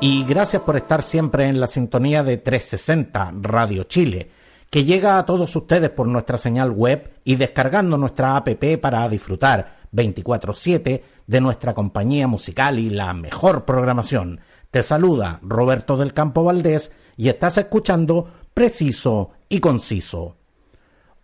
y gracias por estar siempre en la sintonía de 360 Radio Chile, que llega a todos ustedes por nuestra señal web y descargando nuestra app para disfrutar 24/7 de nuestra compañía musical y la mejor programación. Te saluda Roberto del Campo Valdés y estás escuchando Preciso y Conciso.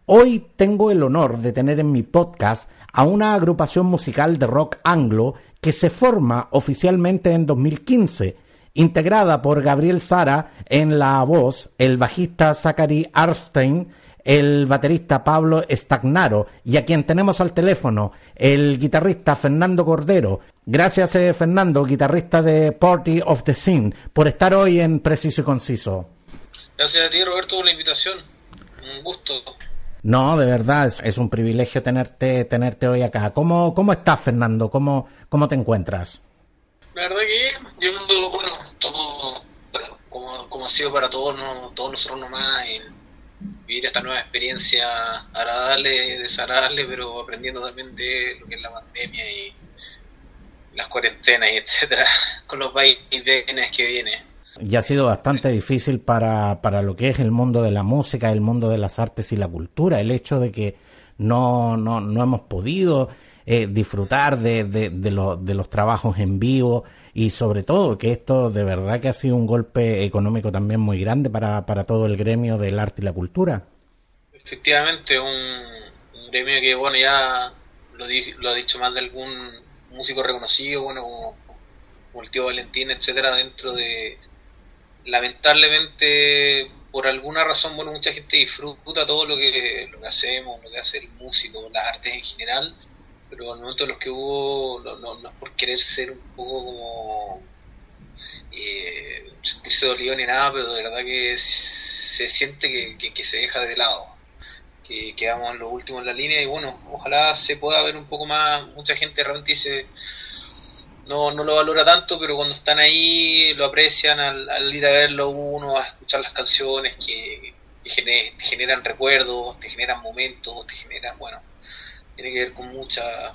Hoy tengo el honor de tener en mi podcast a una agrupación musical de rock anglo que se forma oficialmente en 2015 integrada por Gabriel Sara en la voz, el bajista Zachary Arstein, el baterista Pablo Stagnaro y a quien tenemos al teléfono, el guitarrista Fernando Cordero. Gracias, eh, Fernando, guitarrista de Party of the Scene, por estar hoy en Preciso y Conciso. Gracias a ti, Roberto, por la invitación. Un gusto. No, de verdad, es, un privilegio tenerte, tenerte hoy acá. ¿Cómo, cómo estás, Fernando? ¿Cómo, cómo te encuentras? La verdad que yo bueno, todo, como, como ha sido para todos, ¿no? todos nosotros nomás, en vivir esta nueva experiencia agradable, desagradable, pero aprendiendo también de lo que es la pandemia y las cuarentenas y etcétera, con los vaivenes que viene. Y ha sido bastante difícil para, para lo que es el mundo de la música, el mundo de las artes y la cultura, el hecho de que no, no, no hemos podido eh, disfrutar de, de, los trabajos en vivo y sobre todo que esto de verdad que ha sido un golpe económico también muy grande para, para todo el gremio del arte y la cultura. Efectivamente, un, gremio que bueno ya lo, lo ha dicho más de algún músico reconocido, bueno como, el tío Valentín, etcétera, dentro de lamentablemente por alguna razón, bueno, mucha gente disfruta todo lo que, lo que hacemos, lo que hace el músico, las artes en general, pero al momento de los que hubo, no, no, es por querer ser un poco como eh, sentirse dolido ni nada, pero de verdad que se siente que, se deja de lado, que quedamos en lo último en la línea y bueno, ojalá se pueda ver un poco más, mucha gente realmente dice no, no lo valora tanto, pero cuando están ahí lo aprecian al, ir a verlo uno, a escuchar las canciones que, que te generan recuerdos, te generan momentos, te generan, bueno, tiene que ver con muchas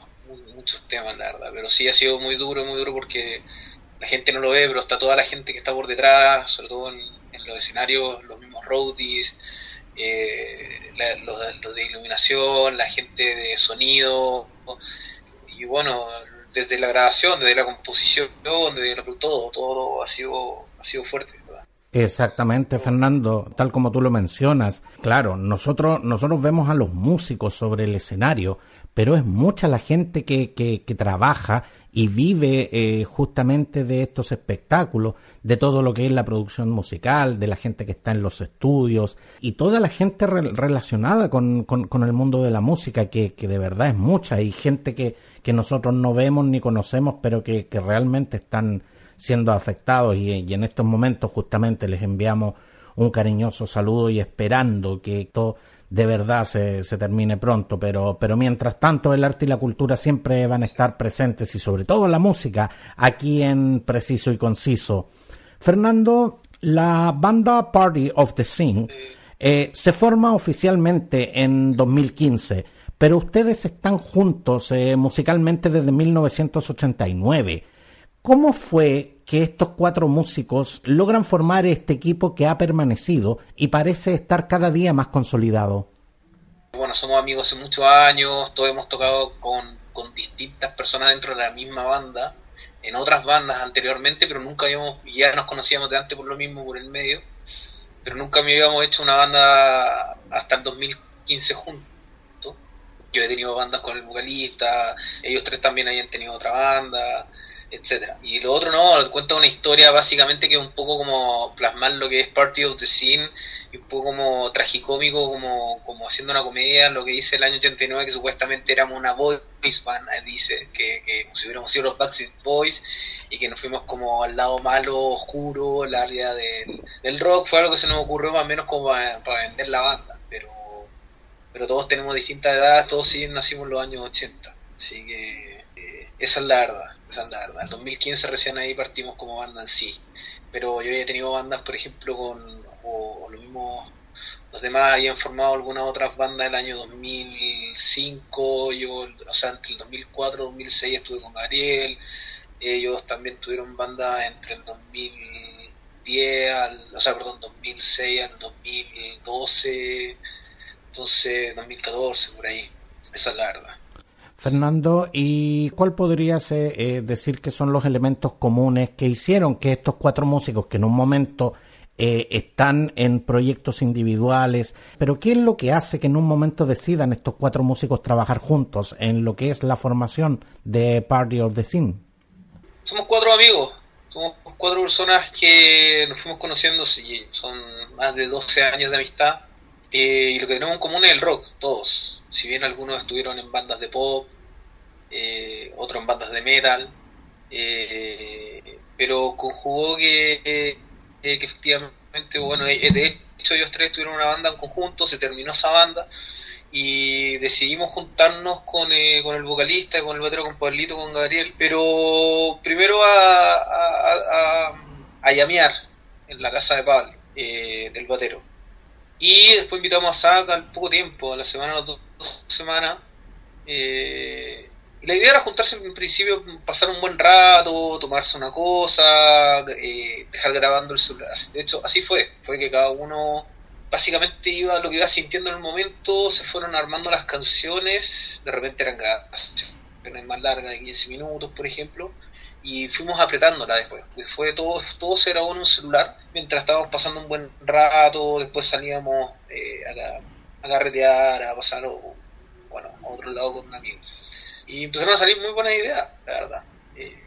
muchos temas, la verdad. Pero sí ha sido muy duro, muy duro porque la gente no lo ve, pero está toda la gente que está por detrás, sobre todo en, los escenarios, los mismos roadies, eh, los, de iluminación, la gente de sonido, y bueno, desde la grabación, desde la composición, desde todo, todo ha sido, ha sido fuerte. Exactamente, Fernando, tal como tú lo mencionas. Claro, nosotros, nosotros vemos a los músicos sobre el escenario, pero es mucha la gente que, que, trabaja y vive eh, justamente de estos espectáculos, de todo lo que es la producción musical, de la gente que está en los estudios y toda la gente relacionada con, con, el mundo de la música, que, que de verdad es mucha. Hay gente que, que nosotros no vemos ni conocemos, pero que, que realmente están siendo afectados y, en estos momentos justamente les enviamos un cariñoso saludo y esperando que esto de verdad se, termine pronto, pero, pero mientras tanto el arte y la cultura siempre van a estar presentes y sobre todo la música aquí en Preciso y Conciso. Fernando, la banda Party of the Scene eh, se forma oficialmente en 2015, pero ustedes están juntos eh, musicalmente desde 1989. ¿Cómo fue que estos cuatro músicos logran formar este equipo que ha permanecido y parece estar cada día más consolidado? Bueno, somos amigos hace muchos años, todos hemos tocado con, distintas personas dentro de la misma banda, en otras bandas anteriormente, pero nunca habíamos, ya nos conocíamos de antes por lo mismo, por el medio, pero nunca habíamos hecho una banda hasta el 2015 juntos. Yo he tenido bandas con el vocalista, ellos tres también habían tenido otra banda, etcétera. Y lo otro no, cuenta una historia básicamente que es un poco como plasmar lo que es Party of the Scene, y un poco como tragicómico, como, como haciendo una comedia, lo que dice el año 89, que supuestamente éramos una boys band, eh, dice, que, que si hubiéramos sido los Backstreet Boys, y que nos fuimos como al lado malo, oscuro, el área del, del rock, fue algo que se nos ocurrió más o menos como para, vender la banda, pero, pero todos tenemos distintas edades, todos sí nacimos en los años 80, así que eh, esa es la verdad, es la verdad. En 2015 recién ahí partimos como banda en sí, pero yo había tenido bandas, por ejemplo, con, o, lo mismo los demás habían formado algunas otras bandas el año 2005, yo, o sea, entre el 2004 y 2006 estuve con Gabriel, ellos también tuvieron banda entre el 2010 al, o sea, perdón, 2006 al 2012, entonces 2014 por ahí. Esa es la verdad. Fernando, ¿y cuál podrías eh, decir que son los elementos comunes que hicieron que estos cuatro músicos que en un momento eh, están en proyectos individuales, pero ¿qué es lo que hace que en un momento decidan estos cuatro músicos trabajar juntos en lo que es la formación de Party of the Scene? somos cuatro amigos, somos cuatro personas que nos fuimos conociendo, son más de 12 años de amistad, eh, y lo que tenemos en común es el rock, todos. Si bien algunos estuvieron en bandas de pop, eh, otros en bandas de metal, eh, pero conjugó que, que efectivamente, bueno, de hecho ellos tres tuvieron una banda en conjunto, se terminó esa banda, y decidimos juntarnos con, eh, con el vocalista, con el batero, con Pablito, con Gabriel, pero primero a, a, a, llamear en la casa de Pablo, eh, del batero. Y después invitamos a Saca al poco tiempo, a la semana, a las dos, semanas. Eh, la idea era juntarse en principio, pasar un buen rato, tomarse una cosa, dejar grabando el celular. De hecho, así fue. Fue que cada uno básicamente iba lo que iba sintiendo en el momento, se fueron armando las canciones, de repente eran canciones más largas de 15 minutos, por ejemplo, y fuimos apretándola después. Fue todo, todo se grabó en un celular mientras estábamos pasando un buen rato, después salíamos eh, a, a, carretear, a pasar bueno, a otro lado con un amigo. Y empezaron a salir muy buenas ideas, la verdad. Eh,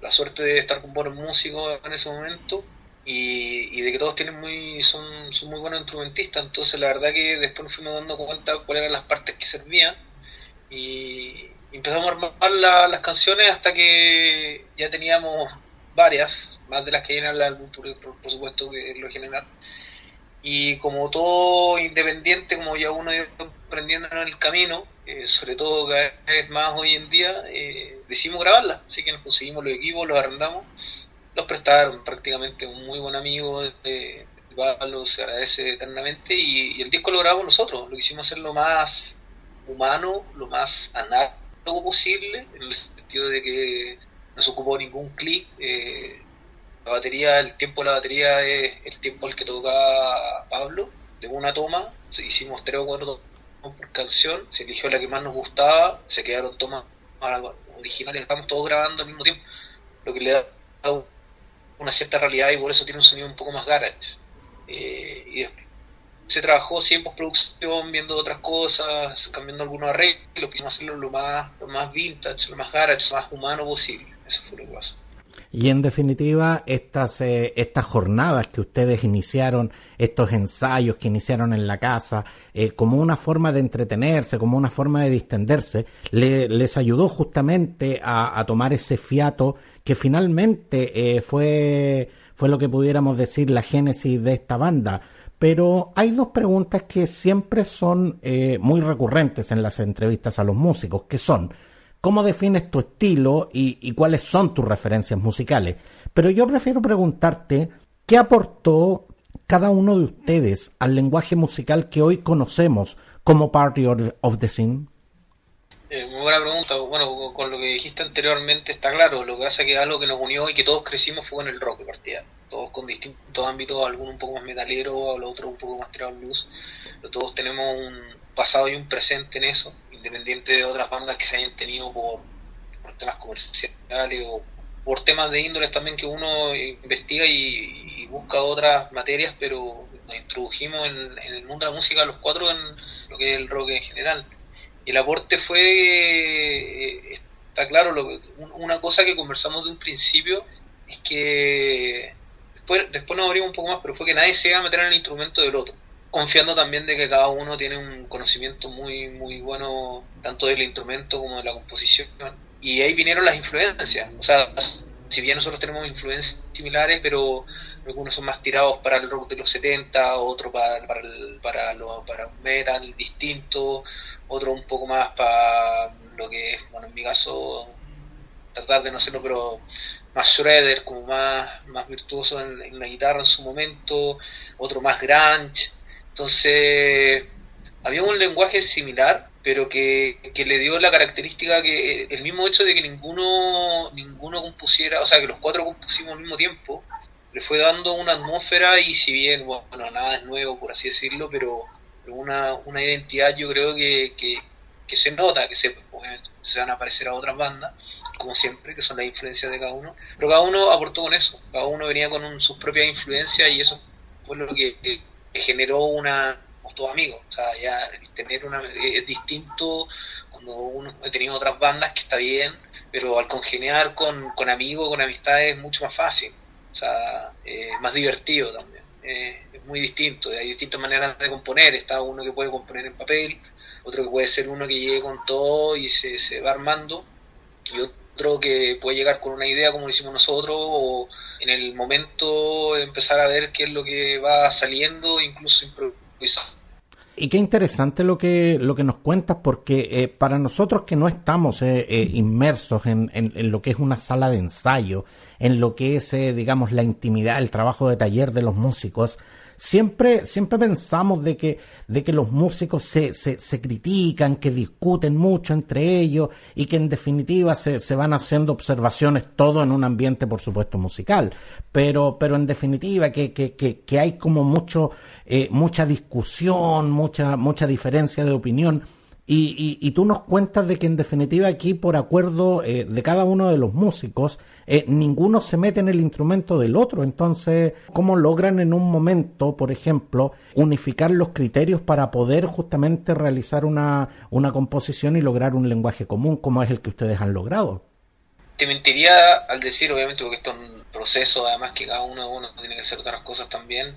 la suerte de estar con buenos músicos en ese momento y, de que todos tienen muy son, son muy buenos instrumentistas entonces la verdad que después nos fuimos dando cuenta cuáles eran las partes que servían y empezamos a armar las canciones hasta que ya teníamos varias más de las que llenan el álbum por, supuesto que es lo general y como todo independiente como ya uno iba aprendiendo en el camino eh, sobre todo cada vez más hoy en día eh, decidimos grabarla. Así que nos conseguimos los equipos los arrendamos. Los prestaron prácticamente un muy buen amigo de, Pablo, se agradece eternamente y, el disco lo grabamos nosotros, lo quisimos hacer lo más humano, lo más análogo posible, en el sentido de que no se ocupó ningún clic, eh, la batería, el tiempo de la batería es el tiempo al que toca Pablo, de una toma, hicimos tres o cuatro tomas por canción, se eligió la que más nos gustaba, se quedaron tomas originales, estamos todos grabando al mismo tiempo, lo que le da una cierta realidad y por eso tiene un sonido un poco más garage. Eh, y después se trabajó siempre en producción, viendo otras cosas, cambiando algunos arreglos, quisimos hacerlo lo más, lo más vintage, lo más garage, lo más humano posible. Eso fue lo que pasó. Y en definitiva, estas, eh, estas jornadas que ustedes iniciaron, estos ensayos que iniciaron en la casa, eh, como una forma de entretenerse, como una forma de distenderse, les ayudó justamente a, tomar ese fiato que finalmente eh, fue, fue lo que pudiéramos decir la génesis de esta banda. Pero hay dos preguntas que siempre son muy recurrentes en las entrevistas a los músicos, que son, cómo defines tu estilo y, cuáles son tus referencias musicales. Pero yo prefiero preguntarte qué aportó cada uno de ustedes al lenguaje musical que hoy conocemos como Party of the Scene. Eh, muy buena pregunta. Bueno, con lo que dijiste anteriormente está claro. Lo que pasa es que algo que nos unió y que todos crecimos fue en el rock de partida. Todos con distintos ámbitos, algunos un poco más metalero, los otros un poco más tirado blues. Pero todos tenemos un pasado y un presente en eso independiente de otras bandas que se hayan tenido por, temas comerciales o por temas de índoles también que uno investiga y, busca otras materias, pero nos introdujimos en, el mundo de la música los cuatro en lo que es el rock en general. Y el aporte fue eh, está claro, lo, una cosa que conversamos de un principio es que después, después nos abrimos un poco más, pero fue que nadie se iba a meter en el instrumento del otro confiando también de que cada uno tiene un conocimiento muy muy bueno tanto del instrumento como de la composición. Y ahí vinieron las influencias. O sea si bien nosotros tenemos influencias similares pero algunos son más tirados para el rock de los 70 otro para para para, lo, para un metal distinto otro un poco más para lo que es bueno en mi caso tratar de no serlo pero más Shredder como más más virtuoso en, en la guitarra en su momento otro más grunge entonces, había un lenguaje similar, pero que, le dio la característica que el mismo hecho de que ninguno, ninguno compusiera, o sea, que los cuatro compusimos al mismo tiempo, le fue dando una atmósfera y si bien, bueno, nada es nuevo, por así decirlo, pero una, una identidad yo creo que, que, se nota, que se, se van a aparecer a otras bandas, como siempre, que son las influencias de cada uno, pero cada uno aportó con eso, cada uno venía con sus propias influencias y eso fue lo que generó una todos amigos, o sea, ya tener una es distinto cuando uno he tenido otras bandas que está bien, pero al congeniar con, con amigos, con amistades es mucho más fácil, o sea, eh, más divertido también, eh, es muy distinto, hay distintas maneras de componer, está uno que puede componer en papel, otro que puede ser uno que llegue con todo y se, se va armando, y otro otro que puede llegar con una idea como lo hicimos nosotros o en el momento empezar a ver qué es lo que va saliendo, incluso improvisar. Y qué interesante lo que, lo que nos cuentas, porque eh, para nosotros que no estamos eh, eh, inmersos en, en, lo que es una sala de ensayo, en lo que es, digamos, la intimidad, el trabajo de taller de los músicos, siempre, siempre pensamos de que, de que los músicos se, se, se critican, que discuten mucho entre ellos y que en definitiva se, se van haciendo observaciones todo en un ambiente, por supuesto, musical. Pero, pero en definitiva que, que, que, que hay como mucho, eh, mucha discusión, mucha, mucha diferencia de opinión y, y, tú nos cuentas de que en definitiva aquí por acuerdo eh, de cada uno de los músicos, eh, ninguno se mete en el instrumento del otro. Entonces, ¿cómo logran en un momento, por ejemplo, unificar los criterios para poder justamente realizar una, una composición y lograr un lenguaje común como es el que ustedes han logrado? Te mentiría al decir, obviamente, porque esto es un proceso, además que cada uno, uno tiene que hacer otras cosas también,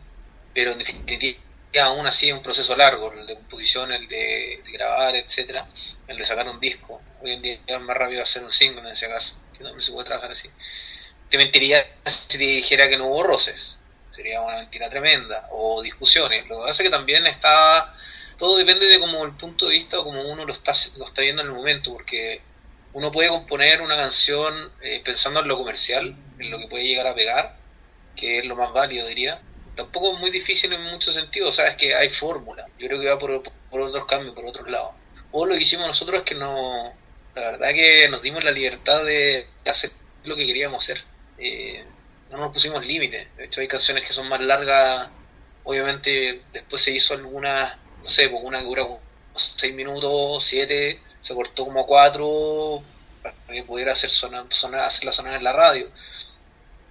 pero en definitiva aún así es un proceso largo, el de composición, el de, grabar, etcétera, el de sacar un disco. Hoy en día es más rápido hacer un single en ese caso, que no se puede trabajar así. Te mentiría si te dijera que no hubo roces, sería una mentira tremenda, o discusiones. Lo que pasa es que también está, todo depende de cómo el punto de vista o como uno lo está, lo está viendo en el momento, porque uno puede componer una canción eh, pensando en lo comercial, en lo que puede llegar a pegar, que es lo más válido, diría, tampoco es muy difícil en muchos sentidos, sabes que hay fórmula, yo creo que va por, otros cambios, por otros lados. O lo que hicimos nosotros es que no, la verdad que nos dimos la libertad de hacer lo que queríamos hacer. Eh, no nos pusimos límites, de hecho hay canciones que son más largas, obviamente después se hizo alguna, no sé, pues una que dura como 6 minutos, 7, se cortó como a 4 para que pudiera hacer, sonar, sonar, hacerla sonar en la radio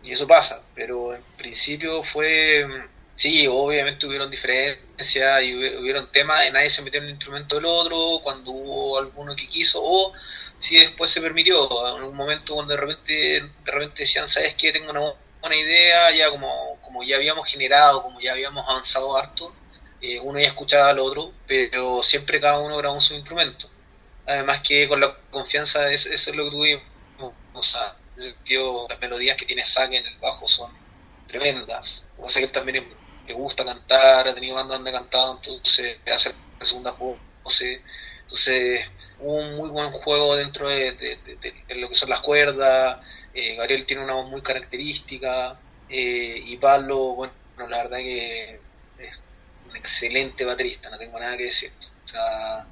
y eso pasa, pero en principio fue, sí, obviamente hubieron diferencias y hubieron temas, nadie se metió en el instrumento del otro, cuando hubo alguno que quiso, o si después se permitió, en un momento cuando de repente, de repente decían, ¿sabes qué? Tengo una buena idea, ya como, como ya habíamos generado, como ya habíamos avanzado harto, eh, uno ya escuchaba al otro, pero siempre cada uno grabó su instrumento. Además que con la confianza, eso es lo que tuvimos. O sea, en ese sentido, las melodías que tiene Zack en el bajo son tremendas. O sea que también le gusta cantar, ha tenido bandas donde ha cantado, entonces hace la segunda voz. Entonces, un muy buen juego dentro de, lo que son las cuerdas. Eh, Gabriel tiene una voz muy característica. Eh, y Pablo, bueno, la verdad que es un excelente baterista, no tengo nada que decir. O sea,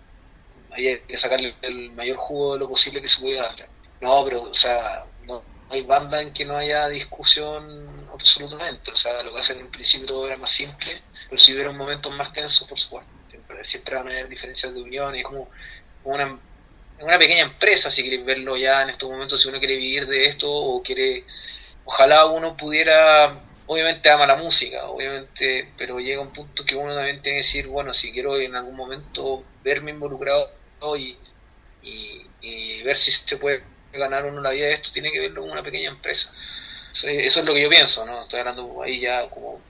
hay que sacarle el mayor jugo de lo posible que se pueda darle. No, pero, o sea, no, hay banda en que no haya discusión absolutamente. O sea, lo que hacen en principio todo era más simple, pero si hubiera momentos más tensos, por supuesto. Siempre, van a haber diferencias de opinión y es como, una, una pequeña empresa, si queréis verlo ya en estos momentos, si uno quiere vivir de esto o quiere. Ojalá uno pudiera obviamente ama la música, obviamente, pero llega un punto que uno también tiene que decir, bueno, si quiero en algún momento verme involucrado y, y ver si se puede ganar uno la vida de esto, tiene que verlo como una pequeña empresa. Eso es lo que yo pienso, ¿no? Estoy hablando ahí ya como,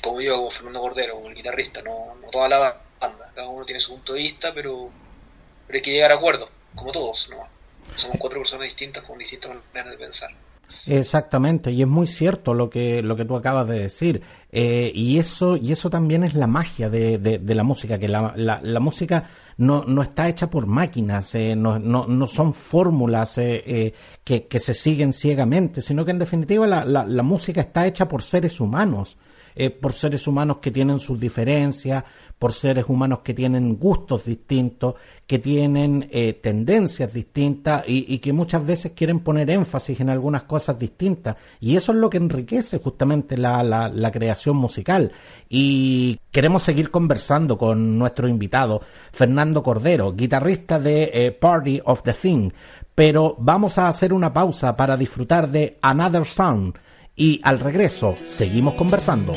como yo, como Fernando Cordero, como el guitarrista, no, no toda la banda. Cada uno tiene su punto de vista, pero, pero hay que llegar a acuerdos, como todos, ¿no? Somos cuatro personas distintas con distintas maneras de pensar. Exactamente, y es muy cierto lo que, lo que tú acabas de decir. Eh, y, eso, y eso también es la magia de, de, la música, que la, la, música no, no, está hecha por máquinas, eh, no, no, no, son fórmulas eh, que, que, se siguen ciegamente, sino que en definitiva la, la música está hecha por seres humanos. por seres humanos que tienen sus diferencias, por seres humanos que tienen gustos distintos, que tienen eh, tendencias distintas y, que muchas veces quieren poner énfasis en algunas cosas distintas. Y eso es lo que enriquece justamente la, la, creación musical. Y queremos seguir conversando con nuestro invitado, Fernando Cordero, guitarrista de eh, Party of the Thing. Pero vamos a hacer una pausa para disfrutar de Another Sound. Y al regreso, seguimos conversando.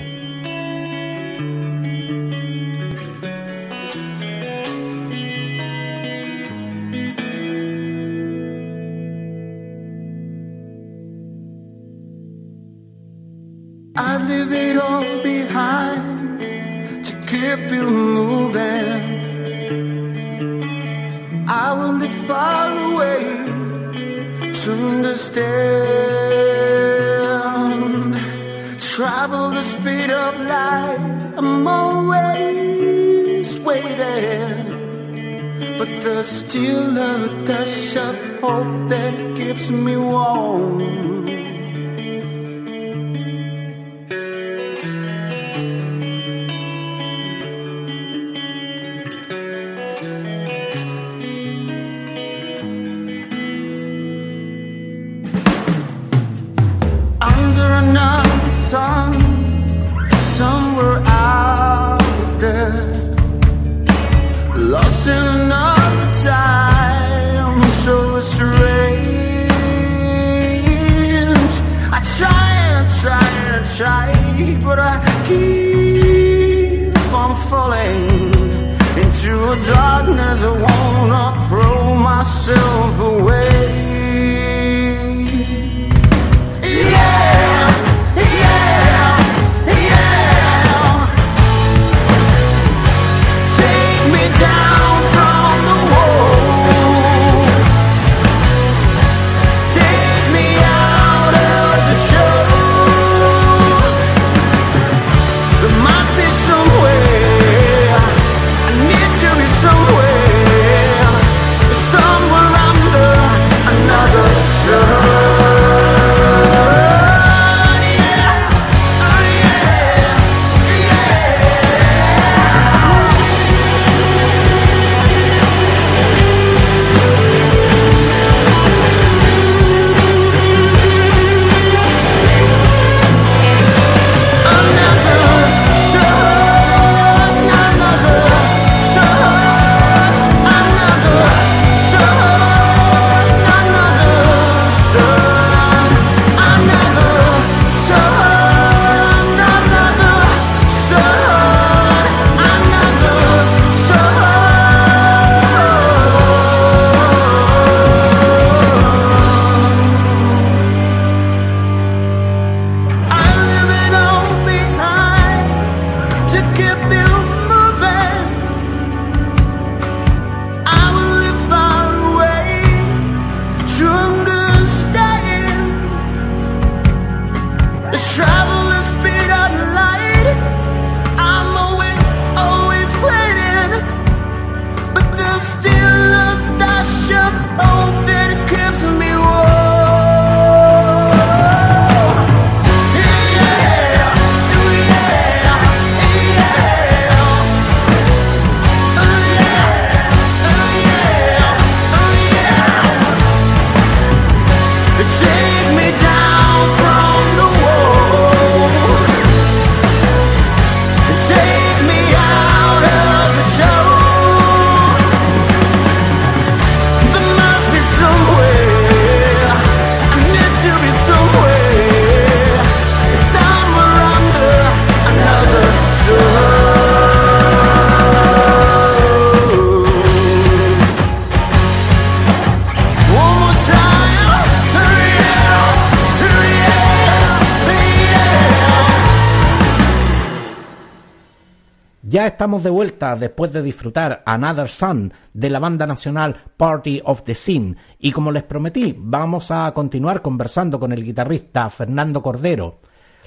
Estamos de vuelta después de disfrutar Another Sun de la banda nacional Party of the Scene y como les prometí, vamos a continuar conversando con el guitarrista Fernando Cordero.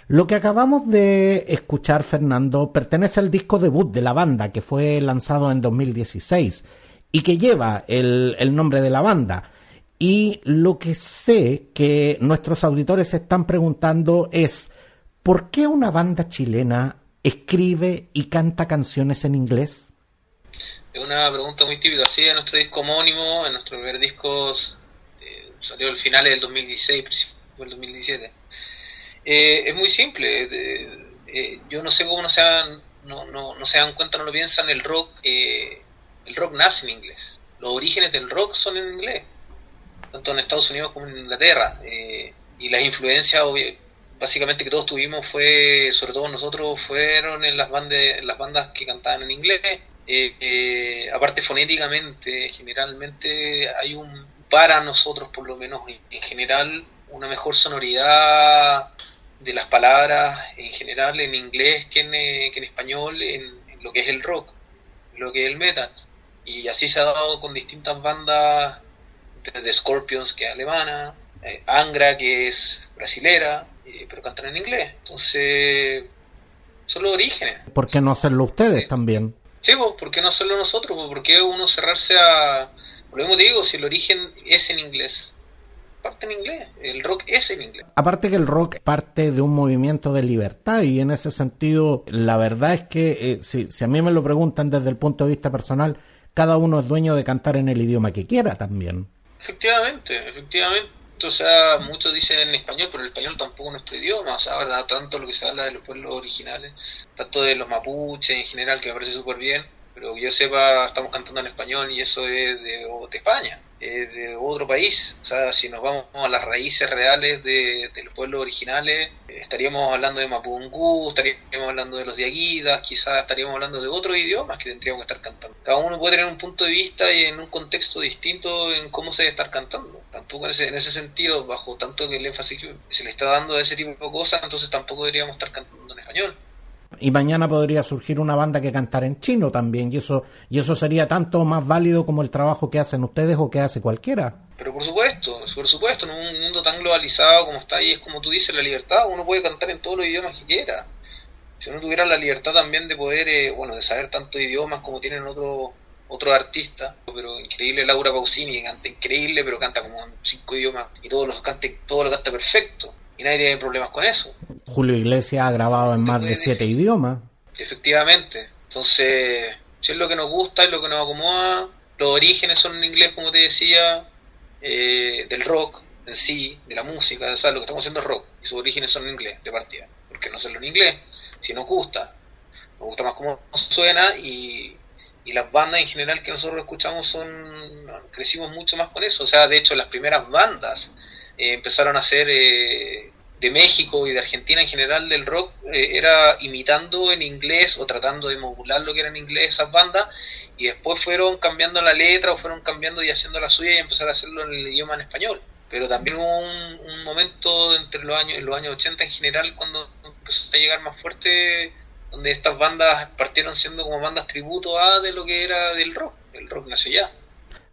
Lo que acabamos de escuchar, Fernando, pertenece al disco debut de la banda que fue lanzado en 2016 y que lleva el, el nombre de la banda. Y lo que sé que nuestros auditores se están preguntando es, ¿por qué una banda chilena escribe y canta canciones en inglés? Es una pregunta muy típica. Sí, en nuestro disco homónimo, en nuestro primer disco, eh, salió al final del 2016, principio del 2017. Eh, es muy simple. Eh, yo no sé cómo no se, dan, no, no, se dan cuenta, no lo piensan. El rock, el rock nace en inglés. Los orígenes del rock son en inglés tanto en Estados Unidos como en Inglaterra. Eh, y las influencias, básicamente, que todos tuvimos fue, sobre todo nosotros, fueron en las, bandas, las bandas que cantaban en inglés. Eh, eh, aparte, fonéticamente, generalmente hay un, para nosotros, por lo menos en, general, una mejor sonoridad de las palabras en general en inglés que en, que en español en, en, lo que es el rock, lo que es el metal. Y así se ha dado con distintas bandas de Scorpions, que es alemana, eh, Angra, que es brasilera, eh, pero cantan en inglés. Entonces, son los orígenes. ¿Por qué no hacerlo ustedes también? Sí, pues, ¿por qué no hacerlo nosotros? Pues, ¿Por qué uno cerrarse a... Por lo mismo te digo, si el origen es en inglés, parte en inglés, el rock es en inglés. Aparte que el rock parte de un movimiento de libertad y en ese sentido la verdad es que eh, si, si, a mí me lo preguntan desde el punto de vista personal, cada uno es dueño de cantar en el idioma que quiera también. Efectivamente, efectivamente. O sea, muchos dicen en español, pero el español tampoco es nuestro idioma. O sea, ¿verdad? tanto lo que se habla de los pueblos originales, tanto de los mapuches en general, que me parece súper bien, pero que yo sepa, estamos cantando en español y eso es de, de España es de otro país. O sea, si nos vamos a las raíces reales de, los pueblos originales, estaríamos hablando de Mapungú, estaríamos hablando de los Diaguidas, quizás estaríamos hablando de otros idiomas que tendríamos que estar cantando. Cada uno puede tener un punto de vista y en un contexto distinto en cómo se debe estar cantando. Tampoco en ese, en ese sentido, bajo tanto que el énfasis que se le está dando a ese tipo de cosas, entonces tampoco deberíamos estar cantando en español y mañana podría surgir una banda que cantara en chino también y eso y eso sería tanto más válido como el trabajo que hacen ustedes o que hace cualquiera. Pero por supuesto, por supuesto, en un mundo tan globalizado como está ahí, es como tú dices, la libertad, uno puede cantar en todos los idiomas que quiera. Si uno tuviera la libertad también de poder, eh, bueno, de saber tantos idiomas como tienen otros otros artistas, pero increíble Laura Pausini, canta increíble, pero canta como en cinco idiomas y todos los cante, todo lo canta perfecto y nadie tiene problemas con eso. Julio Iglesias ha grabado en más de siete idiomas. Efectivamente. Entonces, si es lo que nos gusta, es lo que nos acomoda, los orígenes son en inglés, como te decía, eh, del rock en sí, de la música, o sea, lo que estamos haciendo es rock, y sus orígenes son en inglés, de partida. ¿Por qué no hacerlo en inglés? Si nos gusta, nos gusta más cómo suena y, y las bandas en general que nosotros escuchamos son crecimos mucho más con eso o sea de hecho las primeras bandas eh, empezaron a hacer eh, de México y de Argentina en general del rock, eh, era imitando en inglés o tratando de modular lo que era en inglés esas bandas, y después fueron cambiando la letra o fueron cambiando y haciendo la suya y empezaron a hacerlo en el idioma en español. Pero también hubo un, momento entre los años, en los años 80 en general, cuando empezó a llegar más fuerte, donde estas bandas partieron siendo como bandas tributo a de lo que era del rock. El rock nació ya.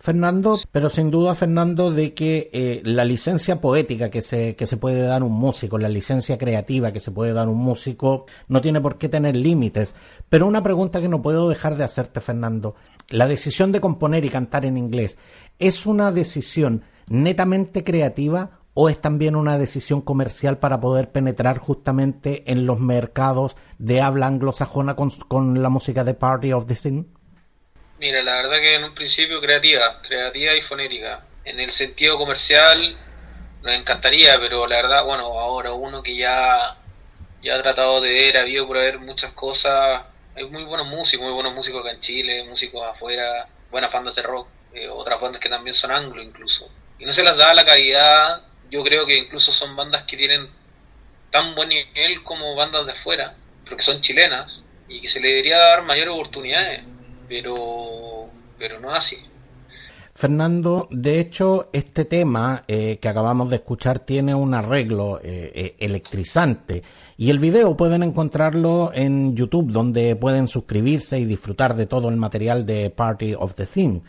Fernando, pero sin duda, Fernando, de que eh, la licencia poética que se, que se puede dar un músico, la licencia creativa que se puede dar un músico, no tiene por qué tener límites. Pero una pregunta que no puedo dejar de hacerte, Fernando. La decisión de componer y cantar en inglés, ¿es una decisión netamente creativa o es también una decisión comercial para poder penetrar justamente en los mercados de habla anglosajona con, con la música de Party of the Scene? Mira, la verdad que en un principio creativa, creativa y fonética. En el sentido comercial nos encantaría, pero la verdad, bueno, ahora uno que ya, ya ha tratado de ver, ha habido por ver muchas cosas. Hay muy buenos músicos, muy buenos músicos acá en Chile, músicos afuera, buenas bandas de rock, eh, otras bandas que también son anglo incluso. Y no se las da la calidad, yo creo que incluso son bandas que tienen tan buen nivel como bandas de afuera, pero que son chilenas, y que se le debería dar mayores oportunidades pero, pero no así. Fernando, de hecho, este tema eh, que acabamos de escuchar tiene un arreglo eh, eh, electrizante y el video pueden encontrarlo en YouTube donde pueden suscribirse y disfrutar de todo el material de Party of the Theme.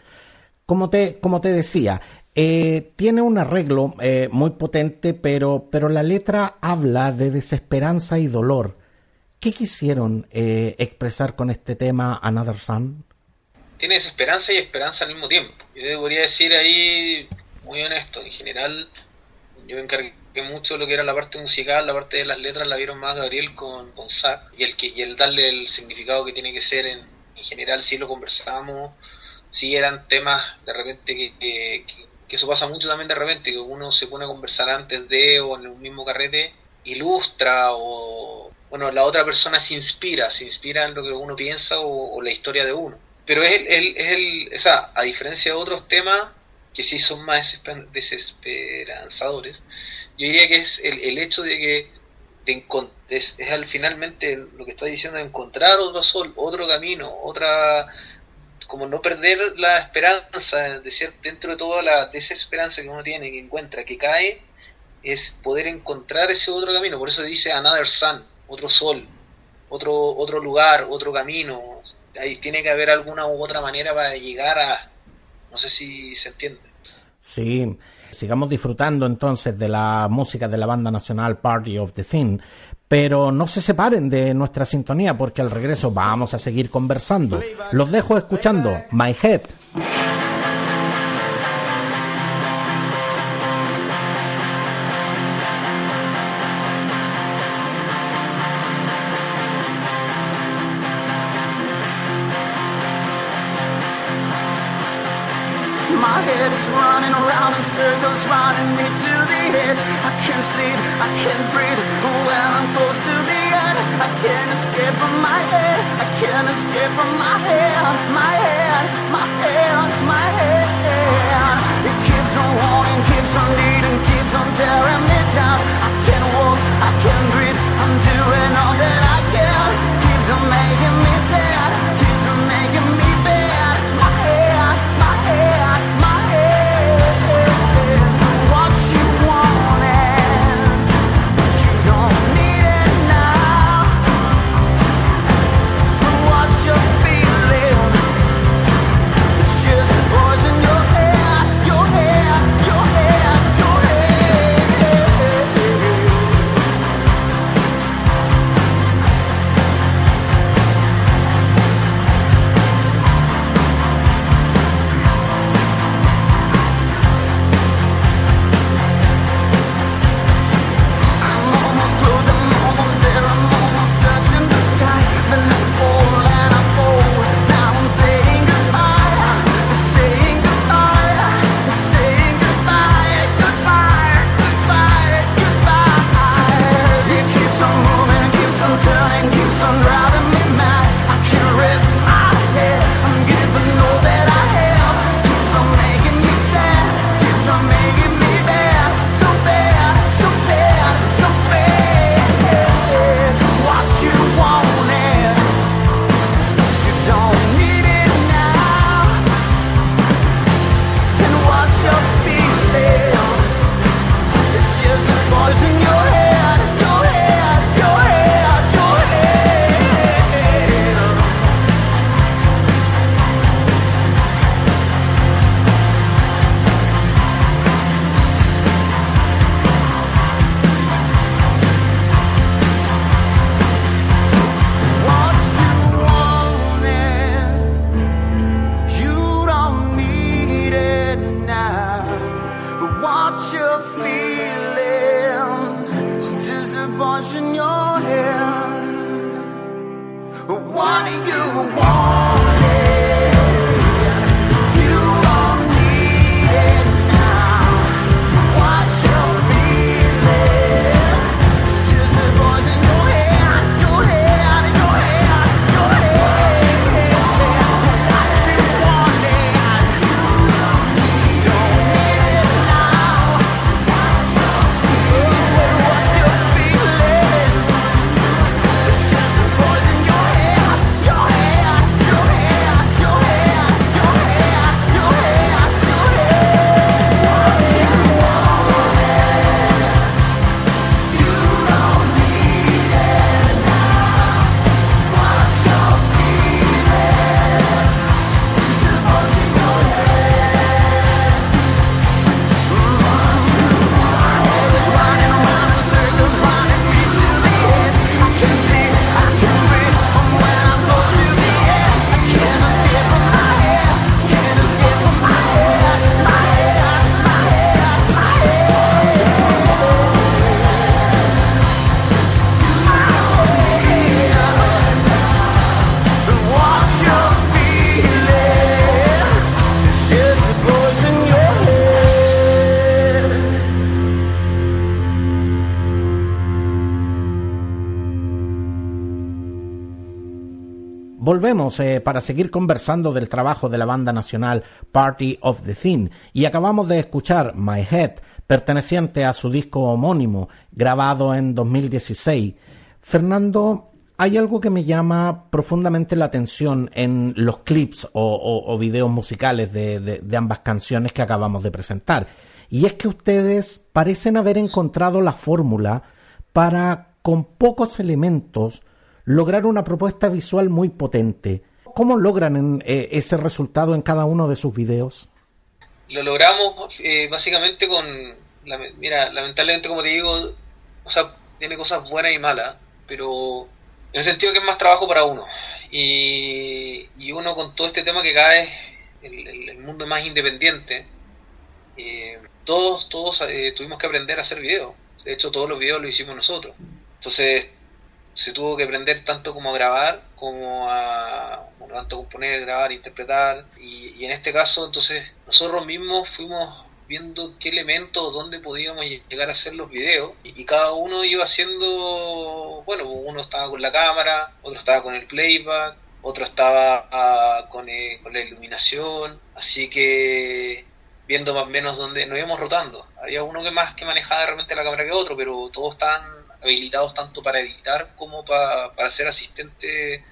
Como te, como te decía, tiene un arreglo muy potente, pero, pero la letra habla de desesperanza y dolor. ¿Qué quisieron expresar con este tema Another Sun? Tiene desesperanza y esperanza al mismo tiempo. Yo debería decir ahí, muy honesto, en general, yo me encargué mucho de lo que era la parte musical, la parte de las letras la vieron más Gabriel con, con Zach, y el, que, y el darle el significado que tiene que ser en, en general, si lo conversamos, si eran temas de repente que, que, eso pasa mucho también de repente, que uno se pone a conversar antes de o en el mismo carrete, ilustra o, bueno, la otra persona se inspira, se inspira en lo que uno piensa o la historia de uno pero es el, es el, o sea, a diferencia de otros temas que sí son más desesperanzadores, yo diría que es el, el hecho de que es, es, al finalmente lo que está diciendo de encontrar otro sol, otro camino, otra como no perder la esperanza, de ser dentro de toda la desesperanza que uno tiene, que encuentra, que cae, es poder encontrar ese otro camino. Por eso dice another sun, otro sol, otro, otro lugar, otro camino, ahí tiene que haber alguna u otra manera para llegar a... No sé si se entiende. Sí, sigamos disfrutando entonces de la música de la banda nacional Party of the Thing, pero no se separen de nuestra sintonía porque al regreso vamos a seguir conversando. Los dejo escuchando My Head. Running me to the edge. I can't sleep, I can't breathe when I'm close to the end. I can't escape from my head, I can't escape from my head, my head, my head, my head. Eh, para seguir conversando del trabajo de la banda nacional Party of the Thing y acabamos de escuchar My Head, perteneciente a su disco homónimo, grabado en 2016. Fernando, hay algo que me llama profundamente la atención en los clips o, videos musicales de ambas canciones que acabamos de presentar. Y es que ustedes parecen haber encontrado la fórmula para, con pocos elementos, lograr una propuesta visual muy potente. ¿Cómo logran eh, ese resultado en cada uno de sus videos? Lo logramos eh, básicamente con, mira, lamentablemente como te digo, o sea, tiene cosas buenas y malas, pero en el sentido que es más trabajo para uno. Y, uno con todo este tema que cae, el, mundo más independiente, eh, todos, todos tuvimos que aprender a hacer videos. De hecho, todos los videos los hicimos nosotros. Entonces, se tuvo que aprender tanto como a grabar, como a, bueno, tanto componer, grabar, interpretar. Y, en este caso, entonces, nosotros mismos fuimos viendo qué elementos, dónde podíamos llegar a hacer los videos. Y, cada uno iba haciendo, bueno, uno estaba con la cámara, otro estaba con el playback, otro estaba ah, con, eh, con la iluminación. Así que viendo más o menos dónde nos íbamos rotando. Había uno que más que manejaba realmente la cámara que otro, pero todos estaban habilitados tanto para editar como para, para ser asistente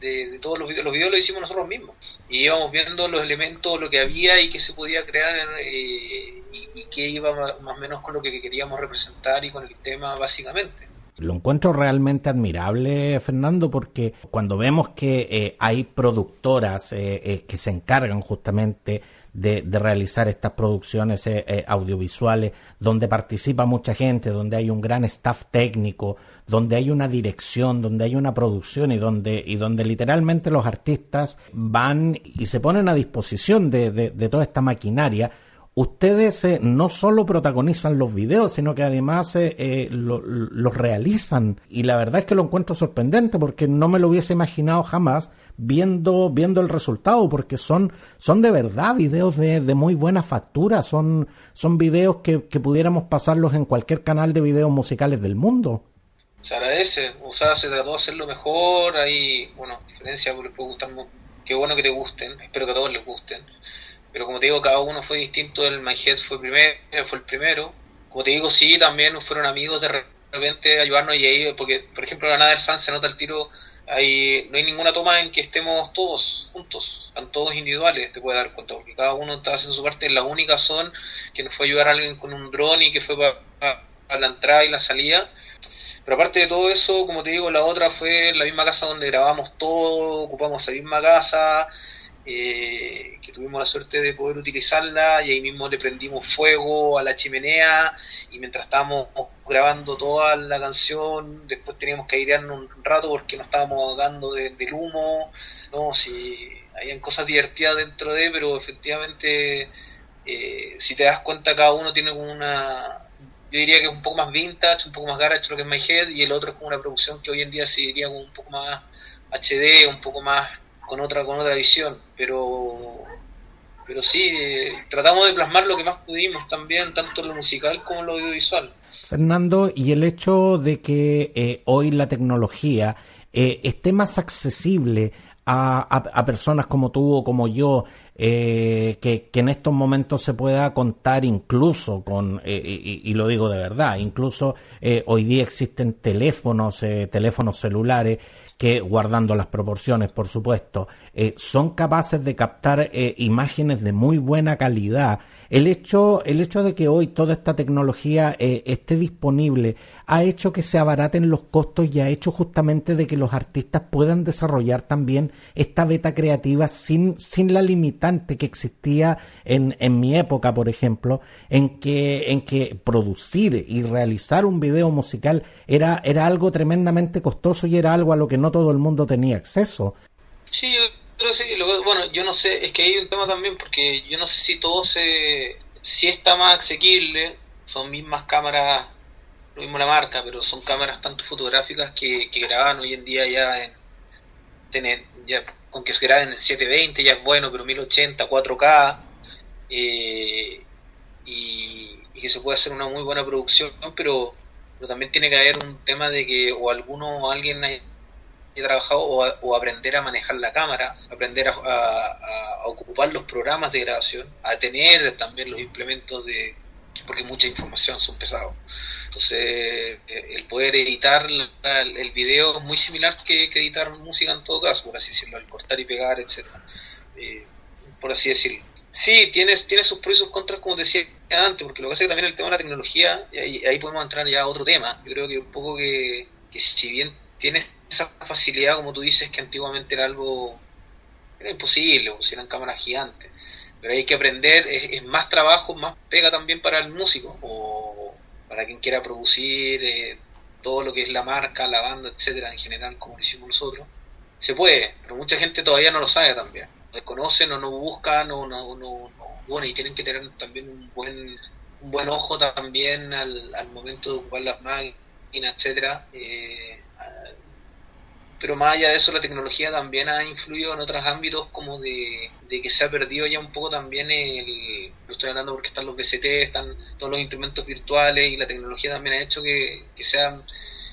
de, todos los videos. Los videos los hicimos nosotros mismos. Y íbamos viendo los elementos, lo que había y que se podía crear eh, y, que iba más, o menos con lo que queríamos representar y con el tema básicamente. Lo encuentro realmente admirable, Fernando, porque cuando vemos que eh, hay productoras eh, que se encargan justamente de, realizar estas producciones eh, eh, audiovisuales, donde participa mucha gente, donde hay un gran staff técnico, donde hay una dirección, donde hay una producción y donde, y donde literalmente los artistas van y se ponen a disposición de, de, toda esta maquinaria. Ustedes eh, no solo protagonizan los videos, sino que además los realizan. Y la verdad es que lo encuentro sorprendente porque no me lo hubiese imaginado jamás viendo, viendo el resultado, porque son, son de verdad videos de, de muy buena factura, son, son videos que, que, pudiéramos pasarlos en cualquier canal de videos musicales del mundo. Se agradece, o sea, se trató de hacerlo mejor, hay, bueno, diferencia, les puede gustar, qué bueno que te gusten, espero que a todos les gusten, pero como te digo, cada uno fue distinto, el My Head fue, primero, fue el primero, como te digo, sí, también fueron amigos de repente ayudarnos y ahí, porque por ejemplo la Nader Sun se nota el tiro hay, no hay ninguna toma en que estemos todos juntos, están todos individuales, te puedes dar cuenta, porque cada uno está haciendo su parte. La única son que nos fue a ayudar a alguien con un dron y que fue para, la entrada y la salida. Pero aparte de todo eso, como te digo, la otra fue la misma casa donde grabamos todo, ocupamos esa misma casa, eh, que tuvimos la suerte de poder utilizarla y ahí mismo le prendimos fuego a la chimenea y mientras estábamos grabando toda la canción, después teníamos que airearnos un rato porque nos estábamos ahogando del humo, no, si habían cosas divertidas dentro de, pero efectivamente eh, si te das cuenta cada uno tiene una yo diría que es un poco más vintage, un poco más garage lo que es My Head y el otro es como una producción que hoy en día se diría un poco más HD, un poco más con otra con otra visión, pero pero sí, tratamos de plasmar lo que más pudimos también, tanto lo musical como lo audiovisual. Fernando, y el hecho de que eh, hoy la tecnología eh, esté más accesible a, a, personas como tú o como yo, eh, que, que, en estos momentos se pueda contar incluso con, y, y, lo digo de verdad, incluso hoy día existen teléfonos, teléfonos celulares que, guardando las proporciones, por supuesto, eh, son capaces de captar eh, imágenes de muy buena calidad. El hecho, el hecho de que hoy toda esta tecnología eh, esté disponible ha hecho que se abaraten los costos y ha hecho justamente de que los artistas puedan desarrollar también esta beta creativa sin, sin la limitante que existía en, en mi época, por ejemplo, en que, en que producir y realizar un video musical era, era algo tremendamente costoso y era algo a lo que no todo el mundo tenía acceso. Sí, pero sí, bueno, yo no sé, es que hay un tema también porque yo no sé si todo se, si está más asequible, son mismas cámaras lo mismo la marca, pero son cámaras tanto fotográficas que, que graban hoy en día ya en tener, ya con que se graben en 720 ya es bueno, pero 1080, 4K eh, y, que se puede hacer una muy buena producción, pero, pero también tiene que haber un tema de que o alguno o alguien haya trabajado o, aprender a manejar la cámara, aprender a, ocupar los programas de grabación, a tener también los implementos de porque mucha información son pesados. Entonces, eh, el poder editar el video es muy similar que, editar música en todo caso, por así decirlo, al cortar y pegar, etcétera eh, Por así decirlo. Sí, tiene, tiene sus pros y sus contras, como decía antes, porque lo que hace también el tema de la tecnología, y ahí, podemos entrar ya a otro tema. Yo creo que un poco que, que si bien tiene esa facilidad, como tú dices, que antiguamente era algo era imposible, o si eran cámaras gigantes. Pero hay que aprender, es, más trabajo, más pega también para el músico, o para quien quiera producir eh, todo lo que es la marca, la banda, etcétera, en general, como lo hicimos nosotros. Se puede, pero mucha gente todavía no lo sabe también. Desconocen o no buscan, o no, no, bueno, y tienen que tener también un buen, un buen ojo también al, al momento de ocupar las máquinas, etcétera. Eh, pero más allá de eso la tecnología también ha influido en otros ámbitos como de, que se ha perdido ya un poco también el, lo estoy hablando porque están los BCT, están todos los instrumentos virtuales y la tecnología también ha hecho que, que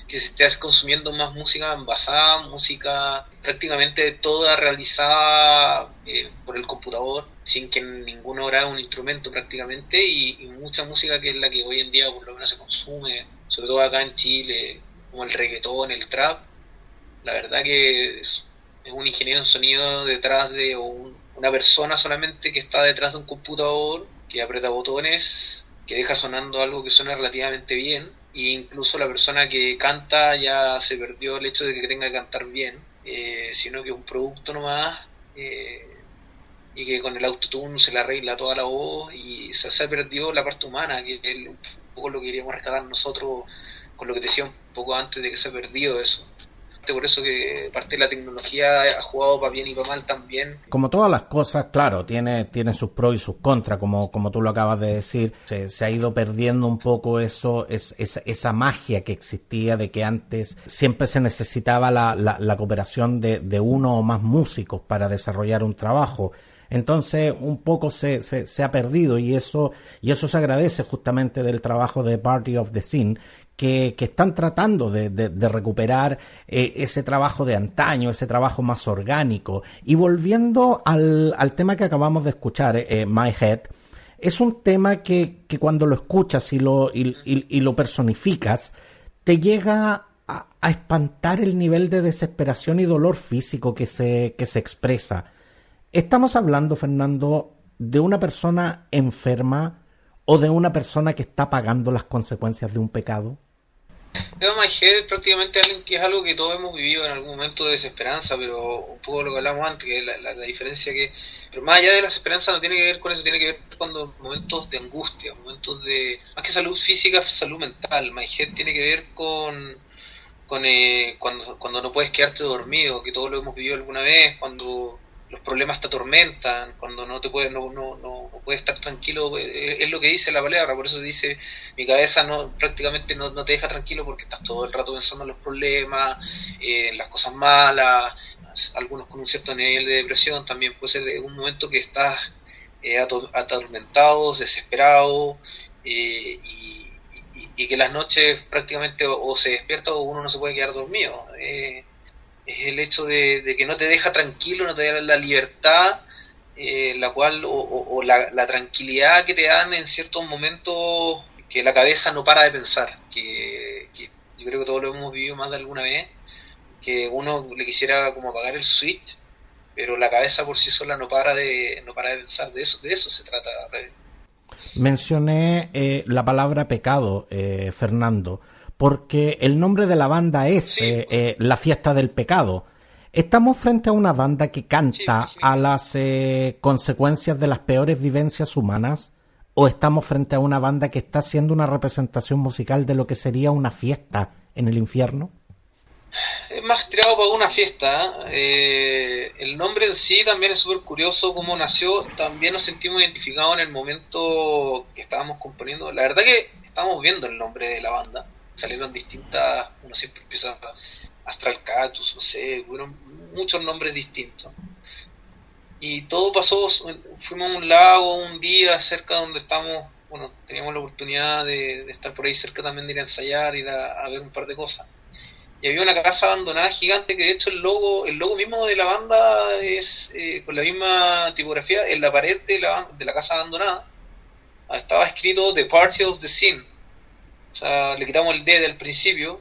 que se esté consumiendo más música envasada, música prácticamente toda realizada eh, por el computador, sin que ninguno haga un instrumento prácticamente, y, y, mucha música que es la que hoy en día por lo menos se consume, sobre todo acá en Chile, como el reggaetón, el trap, la verdad que es, un ingeniero en sonido detrás de una persona solamente que está detrás de un computador, que aprieta botones, que deja sonando algo que suena relativamente bien, e incluso la persona que canta ya se perdió el hecho de que tenga que cantar bien, eh, sino que es un producto nomás. Eh, y que con el autotune se le arregla toda la voz y se, se perdió la parte humana, que es un poco lo que queríamos rescatar nosotros con lo que te decía un poco antes de que se ha perdido eso por eso que parte de la tecnología ha jugado para bien y para mal también. Como todas las cosas, claro, tiene, tiene sus pros y sus contras, como, como tú lo acabas de decir. Se, ha ido perdiendo un poco eso, es, esa magia que existía de que antes siempre se necesitaba la, la, cooperación de, de uno o más músicos para desarrollar un trabajo. Entonces, un poco se, se, se, ha perdido y eso, y eso se agradece justamente del trabajo de Party of the Scene, que, están tratando de, recuperar eh, ese trabajo de antaño, ese trabajo más orgánico. Y volviendo al, tema que acabamos de escuchar, eh, My Head, es un tema que, cuando lo escuchas y lo, personificas, te llega a, espantar el nivel de desesperación y dolor físico que se, que se expresa. Estamos hablando, Fernando, de una persona enferma o de una persona que está pagando las consecuencias de un pecado. My Head prácticamente alguien que es algo que todos hemos vivido en algún momento de desesperanza, pero un poco lo que hablamos antes, que la, la, diferencia que... Pero más allá de la desesperanza no tiene que ver con eso, tiene que ver con momentos de angustia, momentos de... Más que salud física, salud mental. My Head tiene que ver con, con eh, cuando, cuando no puedes quedarte dormido, que todos lo hemos vivido alguna vez, cuando los problemas te atormentan, cuando no te puedes, no, no, no, puedes estar tranquilo, eh, es, lo que dice la palabra, por eso dice, mi cabeza no prácticamente no, te deja tranquilo porque estás todo el rato pensando en los problemas, en eh, las cosas malas, algunos con un cierto nivel de depresión, también puede ser un momento que estás eh, atormentado, desesperado, y, y, que las noches prácticamente o, se despierta o uno no se puede quedar dormido es el hecho de, que no te deja tranquilo, no te da la libertad, eh, la cual, o, la, tranquilidad que te dan en ciertos momentos que la cabeza no para de pensar, que, yo creo que todos lo hemos vivido más de alguna vez, que uno le quisiera como apagar el switch, pero la cabeza por sí sola no para de, no para de pensar, de eso, de eso se trata. Mencioné eh, la palabra pecado, eh, Fernando porque el nombre de la banda es eh, eh, La Fiesta del Pecado. ¿Estamos frente a una banda que canta a las eh, consecuencias de las peores vivencias humanas? ¿O estamos frente a una banda que está haciendo una representación musical de lo que sería una fiesta en el infierno? Es más tirado para una fiesta. el nombre en sí también es súper curioso cómo nació. También nos sentimos identificados en el momento que estábamos componiendo. La verdad que estamos viendo el nombre de la banda salieron distintas, uno siempre empieza Astral Catus, no sé, fueron muchos nombres distintos. Y todo pasó, fuimos a un lago un día cerca donde estamos, bueno, teníamos la oportunidad de, estar por ahí cerca también de ir a ensayar, ir a, ver un par de cosas. y había una casa abandonada gigante que de hecho el logo, el logo mismo de la banda es eh, con la misma tipografía en la pared de la, de la casa abandonada. Estaba escrito The Party of the Sin. O sea, le quitamos el D del principio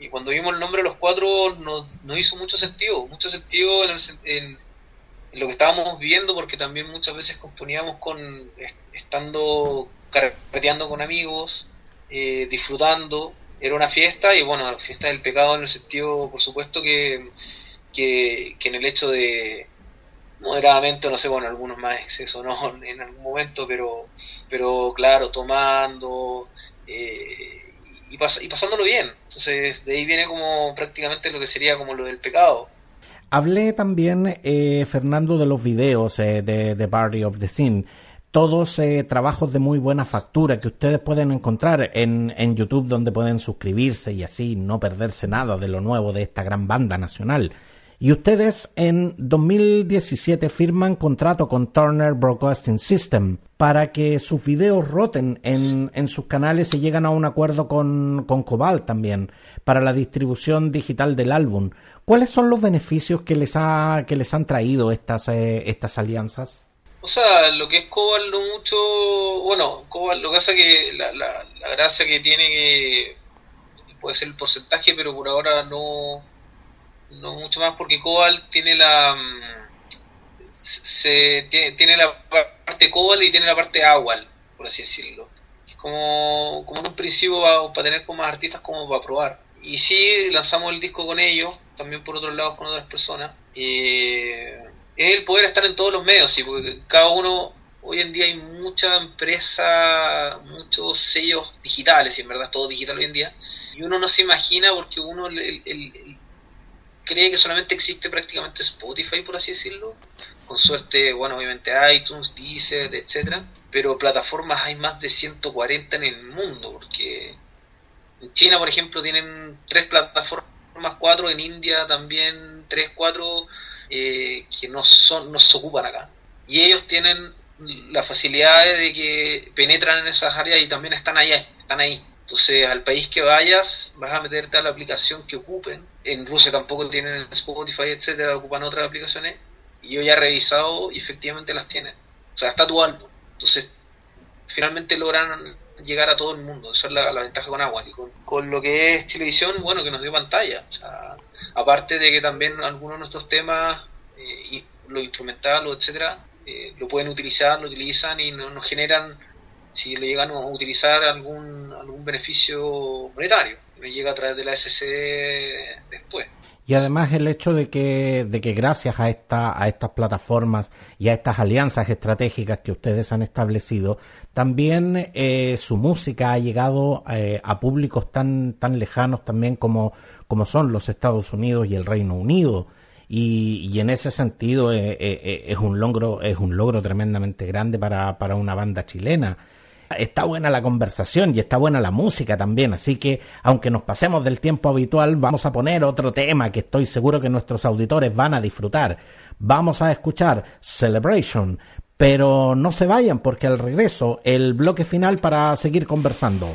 y cuando vimos el nombre de los cuatro nos, nos hizo mucho sentido, mucho sentido en, en, lo que estábamos viendo porque también muchas veces componíamos con estando carreteando con amigos, eh, disfrutando era una fiesta y bueno, fiesta del pecado en el sentido, por supuesto, que, que, en el hecho de moderadamente, no sé, bueno, algunos más exceso, ¿no? En algún momento, pero, pero claro, tomando eh, y, pasándolo bien. Entonces, de ahí viene como prácticamente lo que sería como lo del pecado. Hablé también, eh, Fernando, de los videos eh, de The Party of the Sin todos eh, trabajos de muy buena factura que ustedes pueden encontrar en, en, YouTube donde pueden suscribirse y así no perderse nada de lo nuevo de esta gran banda nacional. Y ustedes en 2017 firman contrato con Turner Broadcasting System para que sus videos roten en, en sus canales y llegan a un acuerdo con, con Cobalt también para la distribución digital del álbum. ¿Cuáles son los beneficios que les, ha, que les han traído estas, eh, estas alianzas? O sea, lo que es Cobalt no mucho, bueno, Cobalt lo que pasa que la, la, la gracia que tiene que puede ser el porcentaje, pero por ahora no, no mucho más porque Cobalt tiene la mm, se tiene, la parte Cobalt y tiene la parte Awal, por así decirlo. Es como, como en un principio para tener como más artistas como para probar. Y sí, lanzamos el disco con ellos, también por otros lados con otras personas. Eh, es el poder estar en todos los medios, ¿sí? porque cada uno, hoy en día hay mucha empresa, muchos sellos digitales, y en verdad todo digital hoy en día, y uno no se imagina porque uno el, cree que solamente existe prácticamente Spotify, por así decirlo, con suerte, bueno, obviamente iTunes, Deezer, etcétera, pero plataformas hay más de 140 en el mundo, porque en China, por ejemplo, tienen tres plataformas, cuatro, en India también tres, cuatro, eh, que no son no se ocupan acá. Y ellos tienen la facilidad de que penetran en esas áreas y también están allá, están ahí. Entonces, al país que vayas, vas a meterte a la aplicación que ocupen. En Rusia tampoco tienen Spotify, etcétera, ocupan otras aplicaciones. Y yo ya he revisado y efectivamente las tienen. O sea, está tu álbum. Entonces, finalmente logran llegar a todo el mundo. Esa es la, ventaja con Agua. Y con, lo que es televisión, bueno, que nos dio pantalla. O sea, aparte de que también algunos de nuestros temas, eh, lo instrumental etcétera, eh, lo pueden utilizar, lo utilizan y no, nos generan, si le llegan a utilizar algún, algún beneficio monetario, nos llega a través de la SCD después. Y además el hecho de que, de que gracias a, esta, a estas plataformas y a estas alianzas estratégicas que ustedes han establecido, también eh, su música ha llegado eh, a públicos tan, tan lejanos también como, como son los Estados Unidos y el Reino Unido. Y, y en ese sentido eh, es un logro, es un logro tremendamente grande para, para una banda chilena está buena la conversación y está buena la música también, así que aunque nos pasemos del tiempo habitual, vamos a poner otro tema que estoy seguro que nuestros auditores van a disfrutar. Vamos a escuchar Celebration, pero no se vayan porque al regreso el bloque final para seguir conversando.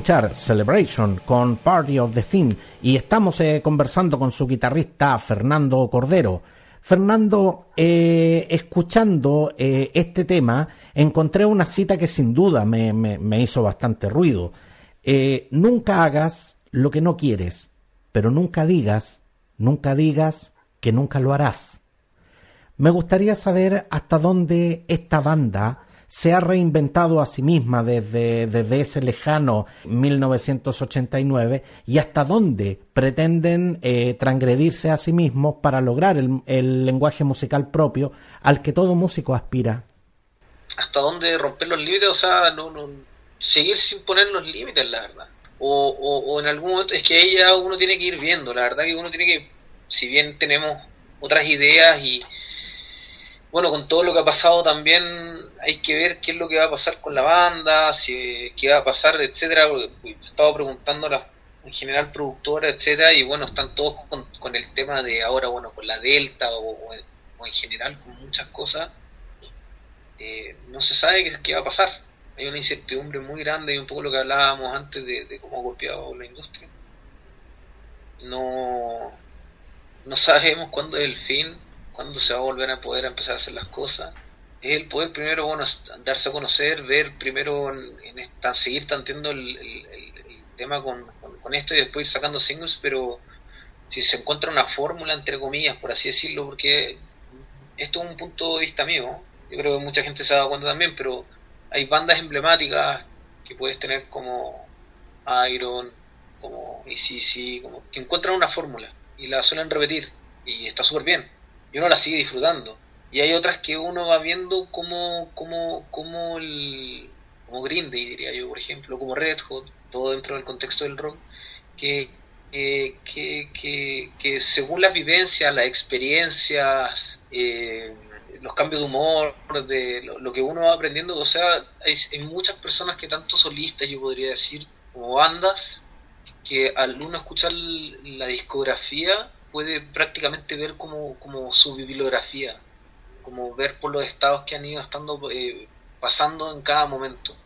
Escuchar Celebration con Party of the Theme y estamos eh, conversando con su guitarrista Fernando Cordero. Fernando, eh, escuchando eh, este tema, encontré una cita que sin duda me, me hizo bastante ruido. nunca hagas lo que no quieres, pero nunca digas, nunca digas que nunca lo harás. Me gustaría saber hasta dónde esta banda se ha reinventado a sí misma desde, desde ese lejano 1989 y hasta dónde pretenden eh, transgredirse a sí mismos para lograr el, el lenguaje musical propio al que todo músico aspira. ¿Hasta dónde romper los límites? O sea, no, no, seguir sin poner los límites, la verdad. O, o, en algún momento es que ya uno tiene que ir viendo, la verdad que uno tiene que, si bien tenemos otras ideas y, bueno, con todo lo que ha pasado también hay que ver qué es lo que va a pasar con la banda, si, qué va a pasar, etcétera. He estado preguntando a las en general productoras, etcétera, y bueno, están todos con, el tema de ahora, bueno, con la Delta o, en general con muchas cosas. Eh, no se sabe qué, qué, va a pasar. Hay una incertidumbre muy grande y un poco lo que hablábamos antes de, de cómo ha golpeado la industria. No, no sabemos cuándo es el fin cuándo se va a volver a poder empezar a hacer las cosas. Es el poder primero, bueno, darse a conocer, ver primero, en, seguir tanteando el, tema con, esto y después ir sacando singles, pero si se encuentra una fórmula, entre comillas, por así decirlo, porque esto es un punto de vista mío, yo creo que mucha gente se ha dado cuenta también, pero hay bandas emblemáticas que puedes tener como Iron, como ECC, como que encuentran una fórmula y la suelen repetir y está súper bien y uno la sigue disfrutando. Y hay otras que uno va viendo como, como, como, el, como Green Day, diría yo, por ejemplo, como Red Hot, todo dentro del contexto del rock, que, que, que, que según las vivencias, las experiencias, eh, los cambios de humor, de lo, que uno va aprendiendo, o sea, hay, hay, muchas personas que tanto solistas, yo podría decir, como bandas, que al uno escuchar la discografía, puede prácticamente ver como, como su bibliografía, como ver por los estados que han ido estando eh, pasando en cada momento,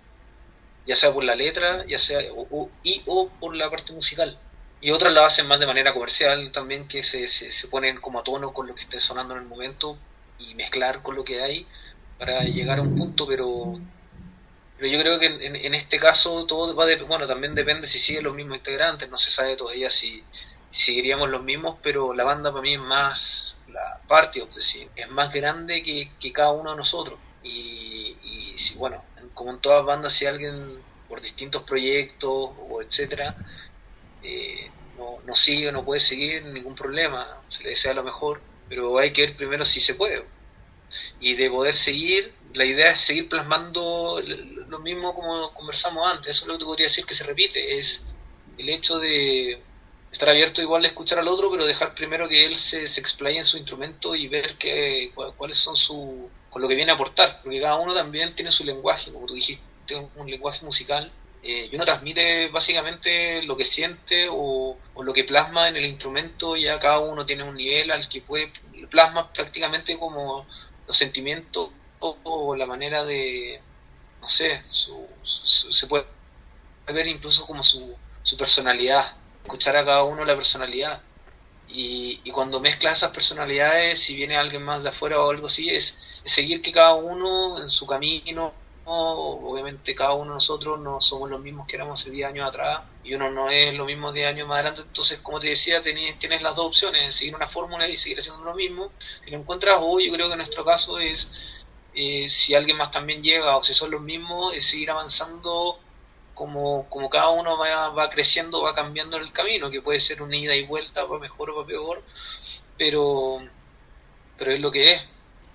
ya sea por la letra, ya sea o, y o por la parte musical. Y otras lo hacen más de manera comercial también, que se, se, ponen como a tono con lo que esté sonando en el momento y mezclar con lo que hay para llegar a un punto, pero pero yo creo que en, en, este caso todo va de, bueno también depende si siguen los mismos integrantes no se sabe todavía si seguiríamos los mismos, pero la banda para mí es más, la parte es más grande que, cada uno de nosotros. Y, y bueno, como en todas bandas, si alguien por distintos proyectos o etcétera eh, no, no sigue o no puede seguir, ningún problema, se le desea lo mejor, pero hay que ver primero si se puede. Y de poder seguir, la idea es seguir plasmando lo mismo como conversamos antes, eso es lo que te podría decir que se repite, es el hecho de estar abierto igual a escuchar al otro, pero dejar primero que él se, se explaye en su instrumento y ver que, cuáles son su con lo que viene a aportar, porque cada uno también tiene su lenguaje, como tú dijiste, un, lenguaje musical, eh, y uno transmite básicamente lo que siente o, lo que plasma en el instrumento, ya cada uno tiene un nivel al que puede plasma prácticamente como los sentimientos o, la manera de, no sé, se puede ver incluso como su, su personalidad escuchar a cada uno la personalidad. Y, y, cuando mezclas esas personalidades, si viene alguien más de afuera o algo así, es, seguir que cada uno en su camino, obviamente cada uno de nosotros no somos los mismos que éramos hace 10 años atrás y uno no es lo mismo 10 años más adelante, entonces como te decía, tenés, tienes las dos opciones, seguir una fórmula y seguir haciendo lo mismo, si lo encuentras hoy, yo creo que en nuestro caso es, eh, si alguien más también llega o si son los mismos, es seguir avanzando como, como cada uno va, va creciendo, va cambiando el camino, que puede ser una ida y vuelta, para mejor o para peor, pero, pero es lo que es.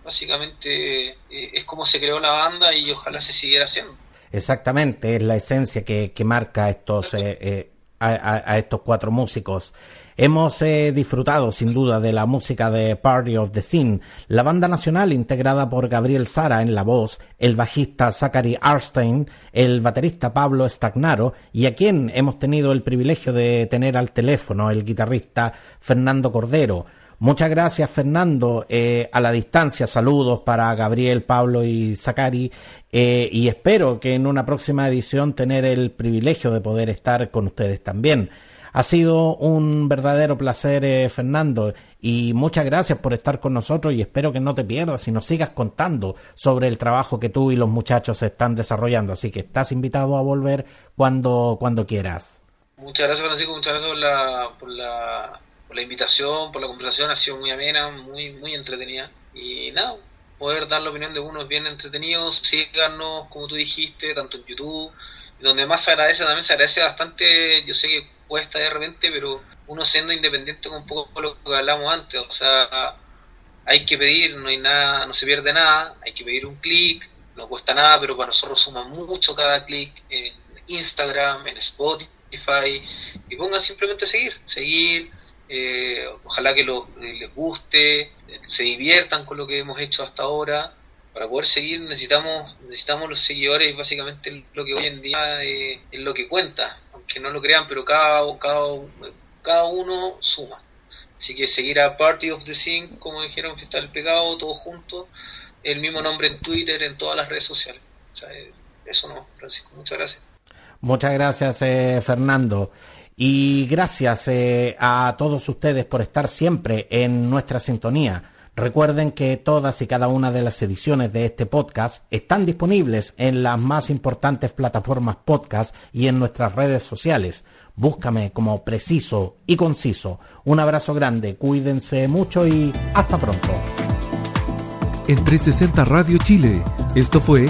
Básicamente eh, es como se creó la banda y ojalá se siguiera haciendo. Exactamente, es la esencia que, que marca estos, eh, eh, a, estos cuatro músicos. Hemos eh, disfrutado sin duda de la música de Party of the Scene, la banda nacional integrada por Gabriel Sara en la voz, el bajista Zachary Arstein, el baterista Pablo Stagnaro y a quien hemos tenido el privilegio de tener al teléfono el guitarrista Fernando Cordero. Muchas gracias, Fernando. Eh, a la distancia, saludos para Gabriel, Pablo y Zacari. Eh, y espero que en una próxima edición tener el privilegio de poder estar con ustedes también. Ha sido un verdadero placer, eh, Fernando, y muchas gracias por estar con nosotros y espero que no te pierdas y nos sigas contando sobre el trabajo que tú y los muchachos están desarrollando. Así que estás invitado a volver cuando, cuando quieras. Muchas gracias, Francisco, muchas gracias por la, por la, por la invitación, por la conversación, ha sido muy amena, muy, muy entretenida. Y nada, poder dar la opinión de uno bien entretenido, síganos, como tú dijiste, tanto en YouTube, donde más se agradece también, se agradece bastante, yo sé que cuesta de repente, pero uno siendo independiente con un poco lo que hablamos antes, o sea, hay que pedir, no hay nada, no se pierde nada, hay que pedir un clic, no cuesta nada, pero para nosotros suma mucho cada clic en Instagram, en Spotify, y pongan simplemente seguir, seguir, eh, ojalá que eh, les guste, se diviertan con lo que hemos hecho hasta ahora, para poder seguir necesitamos necesitamos los seguidores y básicamente lo que hoy en día es, lo que cuenta aunque no lo crean pero cada, cada, cada uno suma. Así que seguir a Party of the Sin como dijeron Fiesta del Pecado todos juntos el mismo nombre en Twitter en todas las redes sociales. Eh, eso no Francisco muchas gracias. Muchas gracias eh, Fernando. Y gracias eh, a todos ustedes por estar siempre en nuestra sintonía Recuerden que todas y cada una de las ediciones de este podcast están disponibles en las más importantes plataformas podcast y en nuestras redes sociales. Búscame como preciso y conciso. Un abrazo grande, cuídense mucho y hasta pronto. En 360 Radio Chile, esto fue